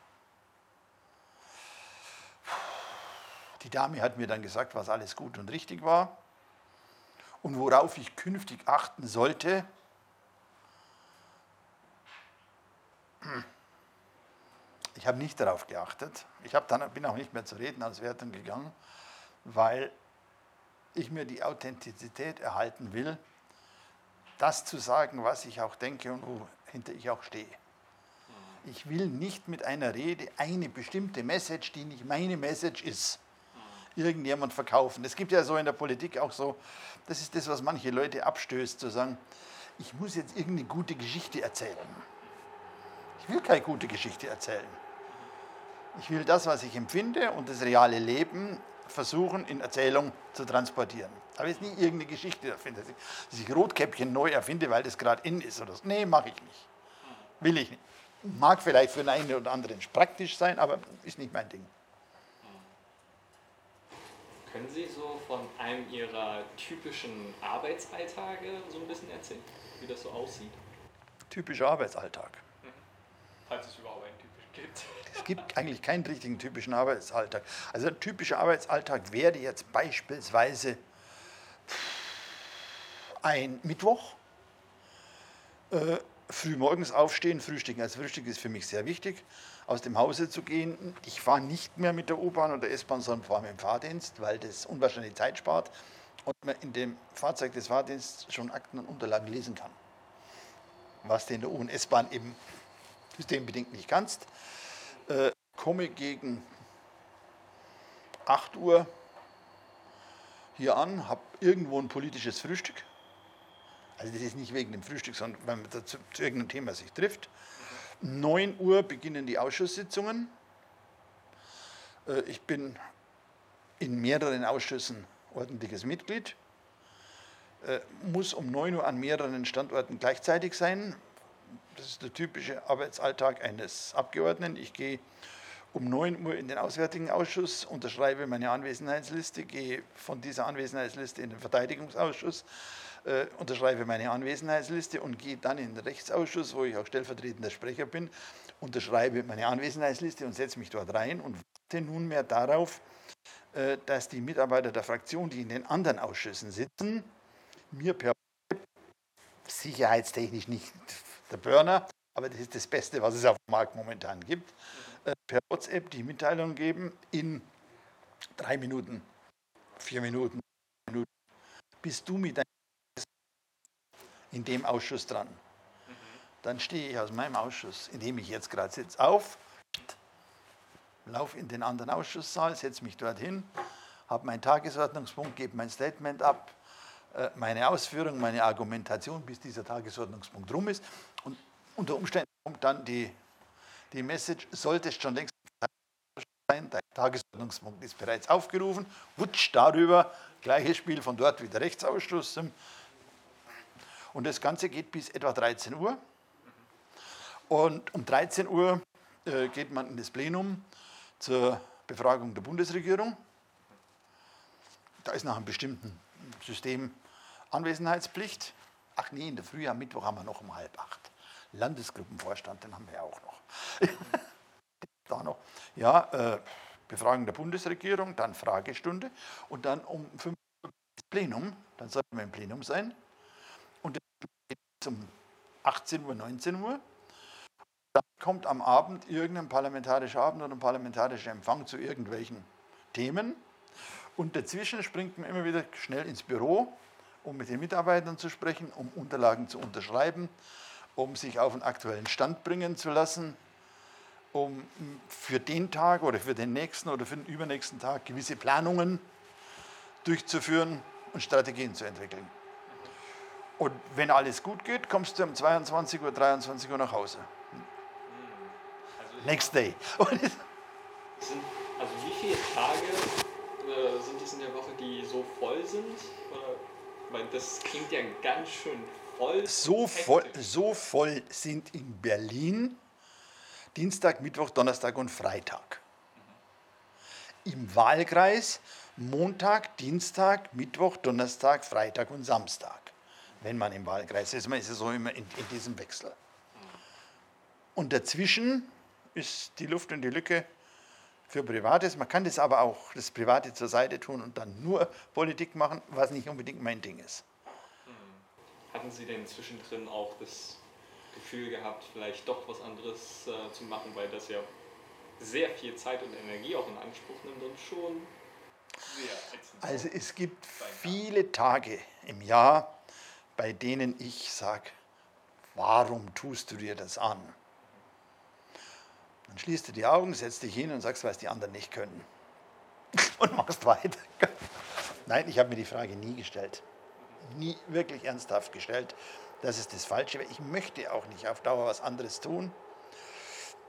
Die Dame hat mir dann gesagt, was alles gut und richtig war und worauf ich künftig achten sollte. Ich habe nicht darauf geachtet. Ich dann, bin auch nicht mehr zur Redenauswertung gegangen, weil ich mir die Authentizität erhalten will, das zu sagen, was ich auch denke und wohinter ich auch stehe. Ich will nicht mit einer Rede eine bestimmte Message, die nicht meine Message ist, irgendjemand verkaufen. Es gibt ja so in der Politik auch so, das ist das, was manche Leute abstößt, zu sagen, ich muss jetzt irgendeine gute Geschichte erzählen. Ich will keine gute Geschichte erzählen. Ich will das, was ich empfinde und das reale Leben versuchen, in Erzählung zu transportieren. Aber jetzt nie irgendeine Geschichte erfinde, dass ich Rotkäppchen neu erfinde, weil das gerade in ist oder so. Nee, mache ich nicht. Will ich nicht. Mag vielleicht für den einen oder anderen praktisch sein, aber ist nicht mein Ding. Können Sie so von einem Ihrer typischen Arbeitsalltage so ein bisschen erzählen, wie das so aussieht? Typischer Arbeitsalltag. Mhm. Falls es überhaupt gibt. Eigentlich keinen richtigen typischen Arbeitsalltag. Also ein typischer Arbeitsalltag wäre jetzt beispielsweise ein Mittwoch, äh, früh morgens aufstehen, frühstücken. Also Frühstück ist für mich sehr wichtig, aus dem Hause zu gehen. Ich fahre nicht mehr mit der U-Bahn oder S-Bahn, sondern fahre mit dem Fahrdienst, weil das unwahrscheinlich Zeit spart und man in dem Fahrzeug des Fahrdienstes schon Akten und Unterlagen lesen kann. Was du in der U- und S-Bahn eben systembedingt nicht kannst äh, komme gegen 8 Uhr hier an, habe irgendwo ein politisches Frühstück. Also das ist nicht wegen dem Frühstück, sondern weil man zu, zu irgendeinem Thema sich trifft. 9 Uhr beginnen die Ausschusssitzungen. Äh, ich bin in mehreren Ausschüssen ordentliches Mitglied. Äh, muss um 9 Uhr an mehreren Standorten gleichzeitig sein, das ist der typische Arbeitsalltag eines Abgeordneten. Ich gehe um 9 Uhr in den Auswärtigen Ausschuss, unterschreibe meine Anwesenheitsliste, gehe von dieser Anwesenheitsliste in den Verteidigungsausschuss, äh, unterschreibe meine Anwesenheitsliste und gehe dann in den Rechtsausschuss, wo ich auch stellvertretender Sprecher bin, unterschreibe meine Anwesenheitsliste und setze mich dort rein und warte nunmehr darauf, äh, dass die Mitarbeiter der Fraktion, die in den anderen Ausschüssen sitzen, mir per sicherheitstechnisch nicht der Burner, aber das ist das Beste, was es auf dem Markt momentan gibt, äh, per WhatsApp die Mitteilung geben, in drei Minuten, vier Minuten, Minuten bist du mit deinem in dem Ausschuss dran. Dann stehe ich aus meinem Ausschuss, in dem ich jetzt gerade sitze, auf, laufe in den anderen Ausschusssaal, setze mich dorthin, habe meinen Tagesordnungspunkt, gebe mein Statement ab, äh, meine Ausführung, meine Argumentation, bis dieser Tagesordnungspunkt rum ist. Unter Umständen kommt dann die, die Message, sollte es schon längst sein, dein Tagesordnungspunkt ist bereits aufgerufen, wutsch darüber, gleiches Spiel von dort wieder Rechtsausschuss. Und das Ganze geht bis etwa 13 Uhr. Und um 13 Uhr äh, geht man in das Plenum zur Befragung der Bundesregierung. Da ist nach einem bestimmten System Anwesenheitspflicht. Ach nee, in der Früh am Mittwoch haben wir noch um halb acht. Landesgruppenvorstand, den haben wir ja auch noch. da noch. Ja, äh, Befragung der Bundesregierung, dann Fragestunde und dann um fünf Uhr das Plenum. Dann sollten wir im Plenum sein. und um 18 Uhr, 19 Uhr. Dann kommt am Abend irgendein parlamentarischer Abend oder ein parlamentarischer Empfang zu irgendwelchen Themen. Und dazwischen springt man immer wieder schnell ins Büro, um mit den Mitarbeitern zu sprechen, um Unterlagen zu unterschreiben, um sich auf einen aktuellen Stand bringen zu lassen, um für den Tag oder für den nächsten oder für den übernächsten Tag gewisse Planungen durchzuführen und Strategien zu entwickeln. Und wenn alles gut geht, kommst du um 22 Uhr, 23 Uhr nach Hause. Also Next day. Sind, also wie viele Tage äh, sind es in der Woche, die so voll sind? Oder, weil das klingt ja ganz schön voll. So voll, so voll sind in Berlin Dienstag, Mittwoch, Donnerstag und Freitag. Im Wahlkreis Montag, Dienstag, Mittwoch, Donnerstag, Freitag und Samstag. Wenn man im Wahlkreis ist, man ist so immer in, in diesem Wechsel. Und dazwischen ist die Luft und die Lücke für Privates. Man kann das aber auch, das Private zur Seite tun und dann nur Politik machen, was nicht unbedingt mein Ding ist. Hatten Sie denn zwischendrin auch das Gefühl gehabt, vielleicht doch was anderes äh, zu machen, weil das ja sehr viel Zeit und Energie auch in Anspruch nimmt und schon sehr Also es gibt viele Tage im Jahr, bei denen ich sage, warum tust du dir das an? Dann schließt du die Augen, setzt dich hin und sagst, was die anderen nicht können. Und machst weiter. Nein, ich habe mir die Frage nie gestellt. Nie wirklich ernsthaft gestellt. Das ist das Falsche. Ich möchte auch nicht auf Dauer was anderes tun.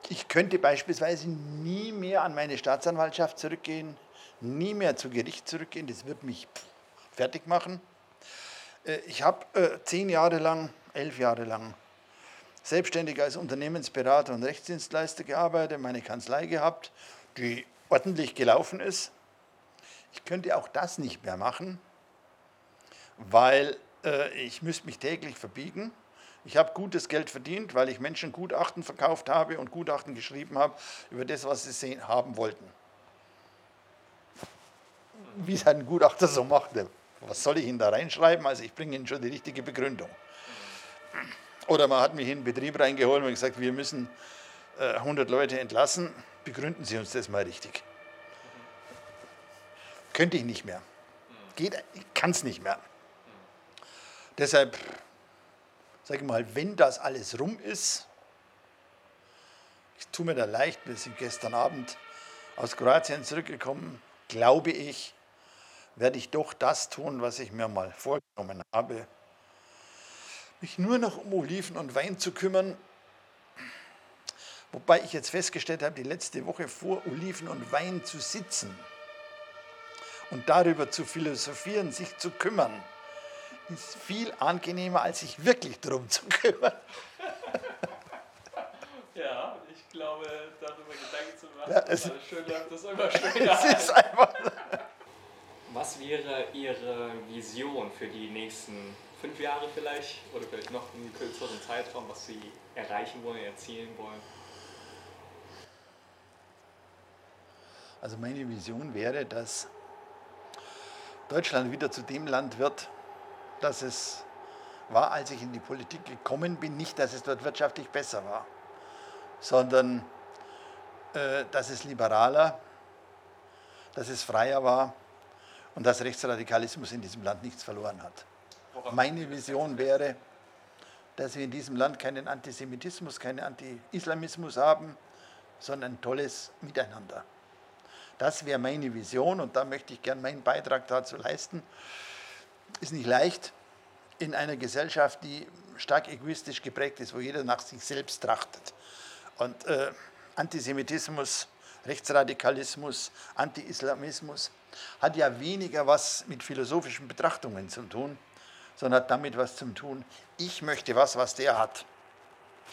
Ich könnte beispielsweise nie mehr an meine Staatsanwaltschaft zurückgehen, nie mehr zu Gericht zurückgehen. Das wird mich fertig machen. Äh, ich habe äh, zehn Jahre lang, elf Jahre lang selbstständig als Unternehmensberater und Rechtsdienstleister gearbeitet, meine Kanzlei gehabt, die ordentlich gelaufen ist. Ich könnte auch das nicht mehr machen, weil äh, ich müsste mich täglich verbiegen. Ich habe gutes Geld verdient, weil ich Menschen Gutachten verkauft habe und Gutachten geschrieben habe über das, was sie sehen, haben wollten. Wie es ein Gutachter so machte. Was soll ich Ihnen da reinschreiben? Also ich bringe Ihnen schon die richtige Begründung. Oder man hat mich in den Betrieb reingeholt und gesagt, wir müssen 100 äh, Leute entlassen. Begründen Sie uns das mal richtig. Könnte ich nicht mehr. Geht, ich kann es nicht mehr. Deshalb, sage ich mal, wenn das alles rum ist, ich tue mir da leicht, wir sind gestern Abend aus Kroatien zurückgekommen, glaube ich, werde ich doch das tun, was ich mir mal vorgenommen habe, mich nur noch um Oliven und Wein zu kümmern. Wobei ich jetzt festgestellt habe, die letzte Woche vor Oliven und Wein zu sitzen und darüber zu philosophieren, sich zu kümmern, ist viel angenehmer, als sich wirklich darum zu kümmern. Ja, ich glaube, darüber Gedanken zu machen, ja, es, alles schön läuft, das immer schöner. Es ist einfach. Was wäre Ihre Vision für die nächsten fünf Jahre vielleicht oder vielleicht noch einen kürzeren Zeitraum, was Sie erreichen wollen, erzielen wollen? Also meine Vision wäre, dass Deutschland wieder zu dem Land wird, dass es war, als ich in die Politik gekommen bin, nicht, dass es dort wirtschaftlich besser war, sondern äh, dass es liberaler, dass es freier war und dass Rechtsradikalismus in diesem Land nichts verloren hat. Meine Vision wäre, dass wir in diesem Land keinen Antisemitismus, keinen Anti-Islamismus haben, sondern ein tolles Miteinander. Das wäre meine Vision und da möchte ich gern meinen Beitrag dazu leisten. Ist nicht leicht in einer Gesellschaft, die stark egoistisch geprägt ist, wo jeder nach sich selbst trachtet. Und äh, Antisemitismus, Rechtsradikalismus, Anti-Islamismus hat ja weniger was mit philosophischen Betrachtungen zu tun, sondern hat damit was zu tun, ich möchte was, was der hat.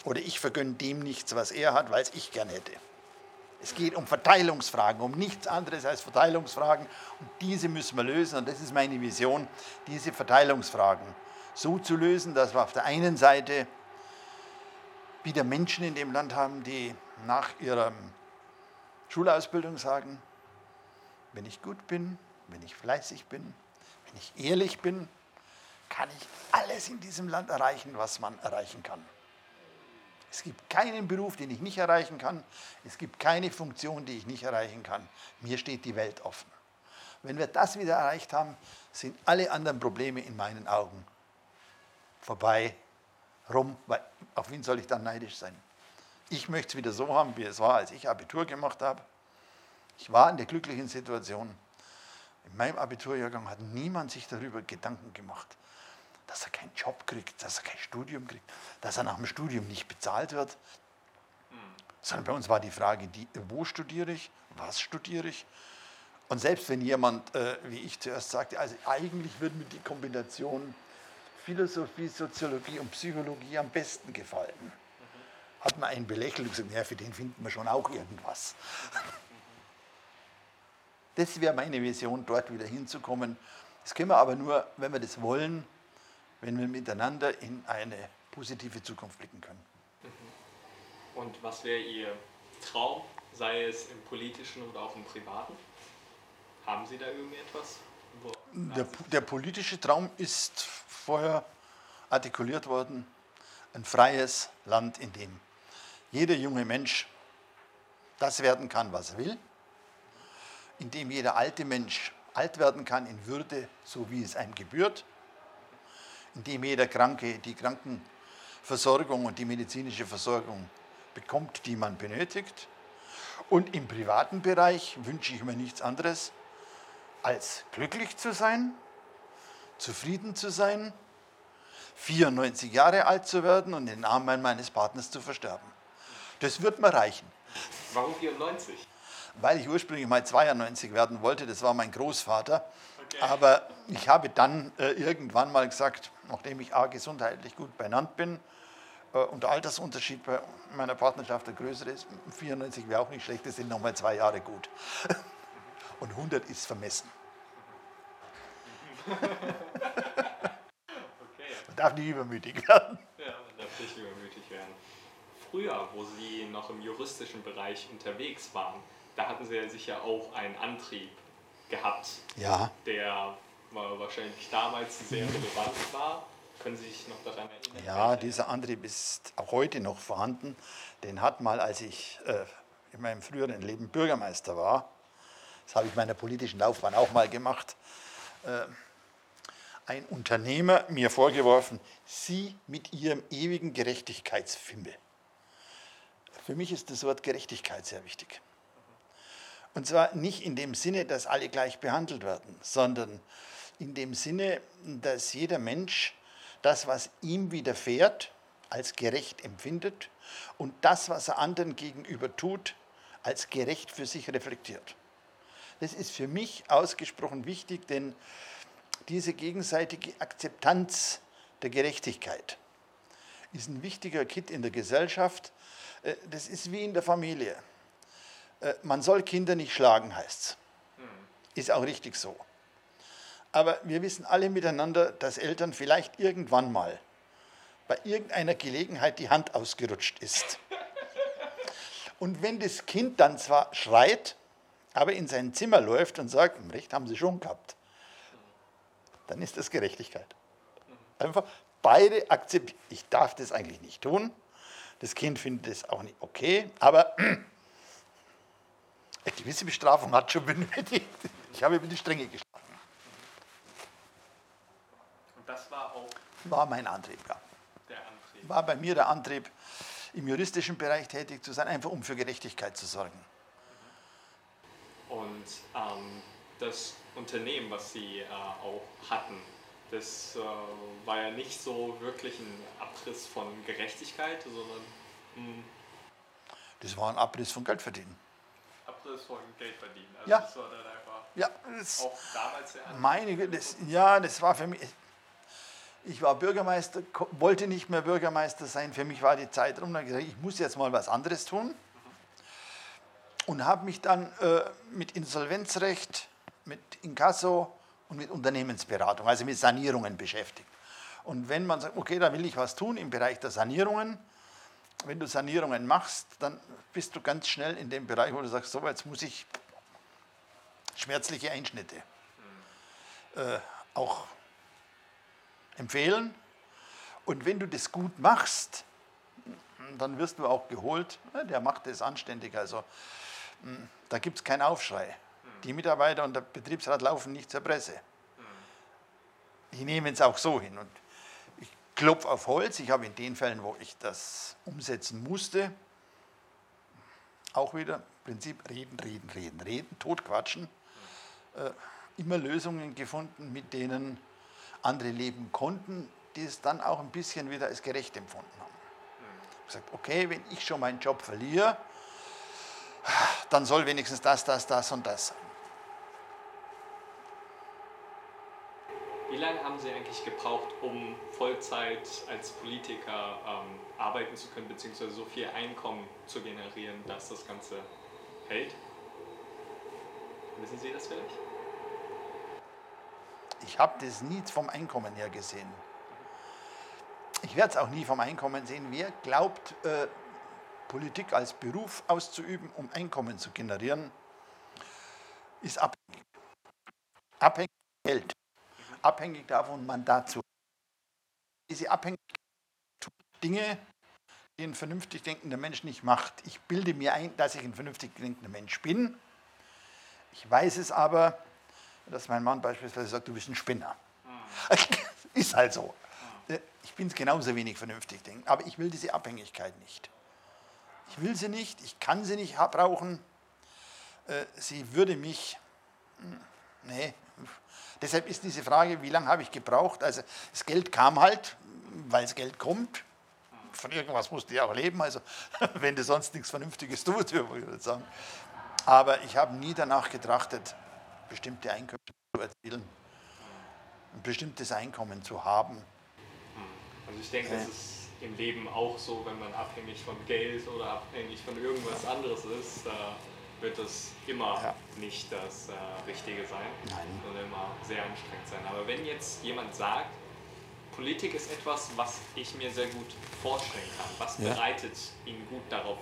Oder ich vergönne dem nichts, was er hat, weil es ich gern hätte. Es geht um Verteilungsfragen, um nichts anderes als Verteilungsfragen. Und diese müssen wir lösen. Und das ist meine Vision, diese Verteilungsfragen so zu lösen, dass wir auf der einen Seite wieder Menschen in dem Land haben, die nach ihrer Schulausbildung sagen, wenn ich gut bin, wenn ich fleißig bin, wenn ich ehrlich bin, kann ich alles in diesem Land erreichen, was man erreichen kann. Es gibt keinen Beruf, den ich nicht erreichen kann. Es gibt keine Funktion, die ich nicht erreichen kann. Mir steht die Welt offen. Wenn wir das wieder erreicht haben, sind alle anderen Probleme in meinen Augen vorbei, rum. Weil auf wen soll ich dann neidisch sein? Ich möchte es wieder so haben, wie es war, als ich Abitur gemacht habe. Ich war in der glücklichen Situation. In meinem Abiturjahrgang hat niemand sich darüber Gedanken gemacht, dass er keinen Job kriegt, dass er kein Studium kriegt, dass er nach dem Studium nicht bezahlt wird. Sondern bei uns war die Frage, die, wo studiere ich, was studiere ich. Und selbst wenn jemand, äh, wie ich zuerst sagte, also eigentlich würde mir die Kombination Philosophie, Soziologie und Psychologie am besten gefallen, hat man einen belächelt und gesagt, ja, für den finden wir schon auch irgendwas. Das wäre meine Vision, dort wieder hinzukommen. Das können wir aber nur, wenn wir das wollen, wenn wir miteinander in eine positive Zukunft blicken können. Und was wäre Ihr Traum, sei es im politischen oder auch im privaten? Haben Sie da irgendetwas? Der, der politische Traum ist vorher artikuliert worden, ein freies Land, in dem jeder junge Mensch das werden kann, was er will, in dem jeder alte Mensch alt werden kann in Würde, so wie es einem gebührt, in dem jeder Kranke die Krankenversorgung und die medizinische Versorgung bekommt, die man benötigt. Und im privaten Bereich wünsche ich mir nichts anderes, als glücklich zu sein, zufrieden zu sein, 94 Jahre alt zu werden und in den Armen meines Partners zu versterben. Das wird mir reichen. Warum 94? Weil ich ursprünglich mal 92 werden wollte, das war mein Großvater. Aber ich habe dann äh, irgendwann mal gesagt, nachdem ich A, gesundheitlich gut benannt bin äh, und der Altersunterschied bei meiner Partnerschaft der größere ist, 94 wäre auch nicht schlecht, das sind nochmal zwei Jahre gut. Und 100 ist vermessen. Man darf nicht übermütig werden. Ja, man darf nicht übermütig werden. Früher, wo Sie noch im juristischen Bereich unterwegs waren, da hatten Sie ja sicher auch einen Antrieb gehabt, ja. der wahrscheinlich damals sehr relevant war. Können Sie sich noch daran erinnern? Ja, dieser Antrieb ist auch heute noch vorhanden. Den hat mal, als ich äh, in meinem früheren Leben Bürgermeister war, das habe ich meiner politischen Laufbahn auch mal gemacht, äh, ein Unternehmer mir vorgeworfen, Sie mit Ihrem ewigen Gerechtigkeitsfimmel. Für mich ist das Wort Gerechtigkeit sehr wichtig. Und zwar nicht in dem Sinne, dass alle gleich behandelt werden, sondern in dem Sinne, dass jeder Mensch das, was ihm widerfährt, als gerecht empfindet und das, was er anderen gegenüber tut, als gerecht für sich reflektiert. Das ist für mich ausgesprochen wichtig, denn diese gegenseitige Akzeptanz der Gerechtigkeit ist ein wichtiger Kit in der Gesellschaft. Äh, das ist wie in der Familie. Äh, man soll Kinder nicht schlagen, heißt es. Ist auch richtig so. Aber wir wissen alle miteinander, dass Eltern vielleicht irgendwann mal bei irgendeiner Gelegenheit die Hand ausgerutscht ist. Und wenn das Kind dann zwar schreit, aber in sein Zimmer läuft und sagt, Recht haben Sie schon gehabt, dann ist das Gerechtigkeit. Einfach beide akzeptieren, ich darf das eigentlich nicht tun, das Kind findet es auch nicht okay, aber eine gewisse Bestrafung hat schon benötigt. Ich habe über die Stränge geschlagen. Und das war auch war mein Antrieb, ja. Der Antrieb. War bei mir der Antrieb, im juristischen Bereich tätig zu sein, einfach um für Gerechtigkeit zu sorgen. Und ähm, das Unternehmen, was Sie äh, auch hatten, das äh, war ja nicht so wirklich ein Abriss von Gerechtigkeit, sondern. Mh, hm, das war ein Abriss von Geldverdienen. Abriss von Geldverdienen. Also ja. das war dann einfach ja, das auch damals der meine, das, Ja, das war für mich. Ich war Bürgermeister, wollte nicht mehr Bürgermeister sein. Für mich war die Zeit rum. Dann gesagt, ich muss jetzt mal was anderes tun und habe mich dann äh, mit Insolvenzrecht, mit Inkasso und mit Unternehmensberatung, also mit Sanierungen beschäftigt. Und wenn man sagt, okay, da will ich was tun im Bereich der Sanierungen, wenn du Sanierungen machst, dann bist du ganz schnell in dem Bereich, wo du sagst, so, jetzt muss ich schmerzliche Einschnitte, äh, auch empfehlen. Und wenn du das gut machst, dann wirst du auch geholt. Der macht das anständig. Also hm, da gibt es keinen Aufschrei. Die Mitarbeiter und der Betriebsrat laufen nicht zur Presse. Die nehmen es auch so hin. Und ich klopfe auf Holz. Ich habe in den Fällen, wo ich das umsetzen musste, auch wieder Prinzip reden, reden, reden, reden, totquatschen, äh, immer Lösungen gefunden, mit denen andere leben konnten, die es dann auch ein bisschen wieder als gerecht empfunden haben. Ich habe gesagt, okay, wenn ich schon meinen Job verliere, dann soll wenigstens das, das, das und das sein. Wie lange haben Sie eigentlich gebraucht, um Vollzeit als Politiker ähm, arbeiten zu können, beziehungsweise so viel Einkommen zu generieren, dass das Ganze hält? Wissen Sie das vielleicht? Ich habe das nie vom Einkommen her gesehen. Ich werde es auch nie vom Einkommen sehen. Wer glaubt, äh, Politik als Beruf auszuüben, um Einkommen zu generieren, ist abhängig. Abhängig von Geld. Abhängig davon, Mandat zu Diese Abhängigkeit tut Dinge, die ein vernünftig denkender Mensch nicht macht. Ich bilde mir ein, dass ich ein vernünftig denkender Mensch bin. Ich weiß es aber, dass mein Mann beispielsweise sagt, du bist ein Spinner. ist halt so. Ich bin es genauso wenig vernünftig denken, aber ich will diese Abhängigkeit nicht. Ich will sie nicht, ich kann sie nicht brauchen. Äh, sie würde mich, hm, nee. Deshalb ist diese Frage, wie lange habe ich gebraucht? Also das Geld kam halt, weil das Geld kommt. Von irgendwas musste ich auch leben, also wenn du sonst nichts Vernünftiges tust, würde ich sagen. Aber ich habe nie danach getrachtet, bestimmte Einkünfte zu erzielen, ein bestimmtes Einkommen zu haben. Also ich denke, das ist im Leben auch so, wenn man abhängig von Geld oder abhängig von irgendwas anderes ist, da wird es immer ja. nicht das äh, Richtige sein Nein. und immer sehr anstrengend sein. Aber wenn jetzt jemand sagt, Politik ist etwas, was ich mir sehr gut vorstellen kann, was ja. bereitet ihn gut darauf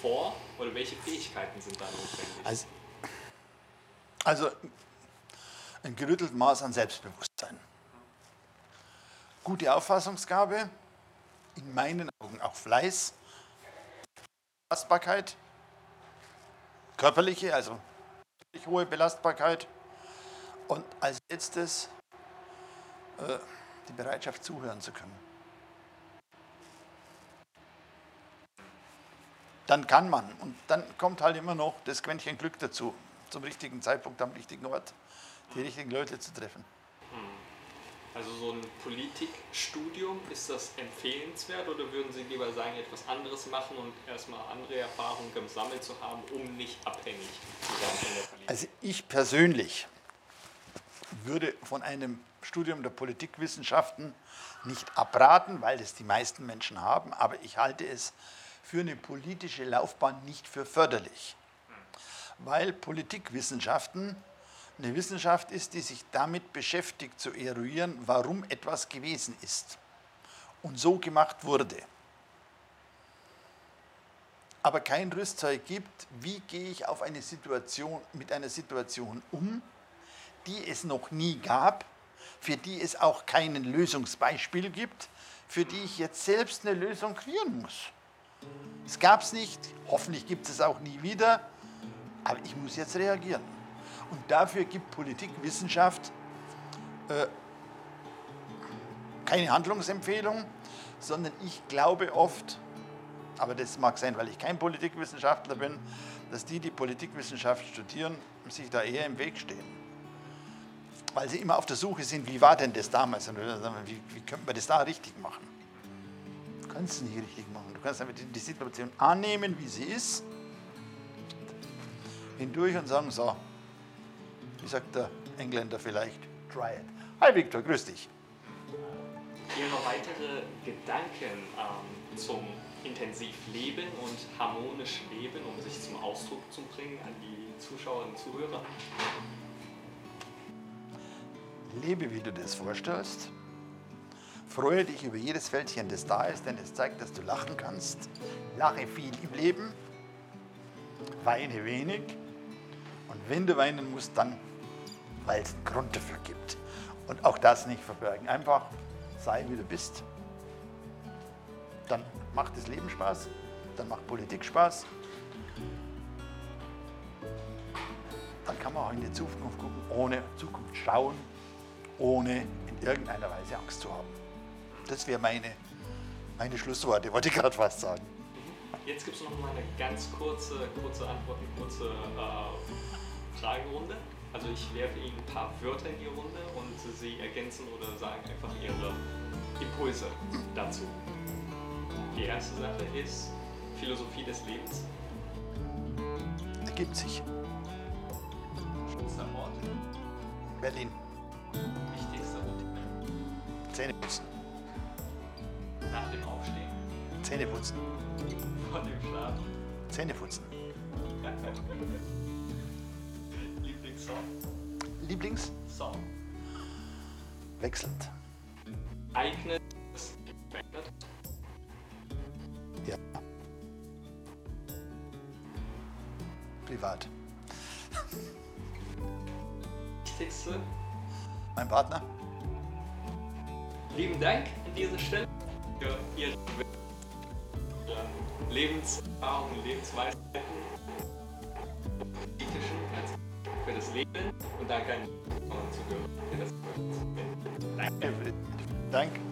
vor oder welche Fähigkeiten sind da notwendig? Also, also ein gerütteltes Maß an Selbstbewusstsein. Gute Auffassungsgabe, in meinen Augen auch Fleiß, Belastbarkeit, körperliche, also hohe Belastbarkeit und als letztes äh, die Bereitschaft zuhören zu können. Dann kann man und dann kommt halt immer noch das Quäntchen Glück dazu, zum richtigen Zeitpunkt am richtigen Ort die richtigen Leute zu treffen. Also so ein Politikstudium, ist das empfehlenswert oder würden Sie lieber sagen, etwas anderes machen und erstmal andere Erfahrungen gesammelt zu haben, um nicht abhängig zu sein von der Politik? Also ich persönlich würde von einem Studium der Politikwissenschaften nicht abraten, weil das die meisten Menschen haben, aber ich halte es für eine politische Laufbahn nicht für förderlich. Weil Politikwissenschaften eine Wissenschaft ist, die sich damit beschäftigt zu eruieren, warum etwas gewesen ist und so gemacht wurde. Aber kein Rüstzeug gibt, wie gehe ich auf eine Situation, mit einer Situation um, die es noch nie gab, für die es auch kein Lösungsbeispiel gibt, für die ich jetzt selbst eine Lösung kreieren muss. Es gab es nicht, hoffentlich gibt es auch nie wieder, aber ich muss jetzt reagieren. Und dafür gibt Politikwissenschaft äh, keine Handlungsempfehlung, sondern ich glaube oft, aber das mag sein, weil ich kein Politikwissenschaftler bin, dass die, die Politikwissenschaft studieren, sich da eher im Weg stehen. Weil sie immer auf der Suche sind, wie war denn das damals? Wie, wie könnte man das da richtig machen? Du kannst es nicht richtig machen. Du kannst einfach die Situation annehmen, wie sie ist, hindurch und sagen, so, wie sagt der Engländer vielleicht, try it. Hi Victor, grüß dich. Ihre weitere Gedanken ähm, zum intensiv Leben und harmonisch Leben, um sich zum Ausdruck zu bringen an die Zuschauer und Zuhörer? Lebe, wie du das vorstellst. Freue dich über jedes Fältchen, das da ist, denn es zeigt, dass du lachen kannst. Lache viel im Leben, weine wenig. Und wenn du weinen musst, dann weil es einen Grund dafür gibt. Und auch das nicht verbergen. Einfach sei wie du bist. Dann macht das Leben Spaß, dann macht Politik Spaß. Dann kann man auch in die Zukunft gucken, ohne Zukunft schauen, ohne in irgendeiner Weise Angst zu haben. Das wäre meine, meine Schlussworte, wollte ich gerade fast sagen. Jetzt gibt es noch mal eine ganz kurze, kurze Antwort, eine kurze äh, Fragerunde. Also ich werfe Ihnen ein paar Wörter in die Runde und Sie ergänzen oder sagen einfach Ihre Impulse dazu. Die erste Sache ist Philosophie des Lebens. Ergibt sich. Schönster Ort. Berlin. Wichtigster Ort. Zähne putzen. Nach dem Aufstehen. Zähne putzen. Vor dem Schlafen. Zähne putzen. Lieblingssong. Lieblings? Song. Wechselnd. Verändert. Ja. Privat. Wichtigste. Mein Partner. Lieben Dank an dieser Stelle für Ihre Lebenserfahrungen, Lebensweisheiten, für das Leben und die Zuhörer für das Danke. Danke.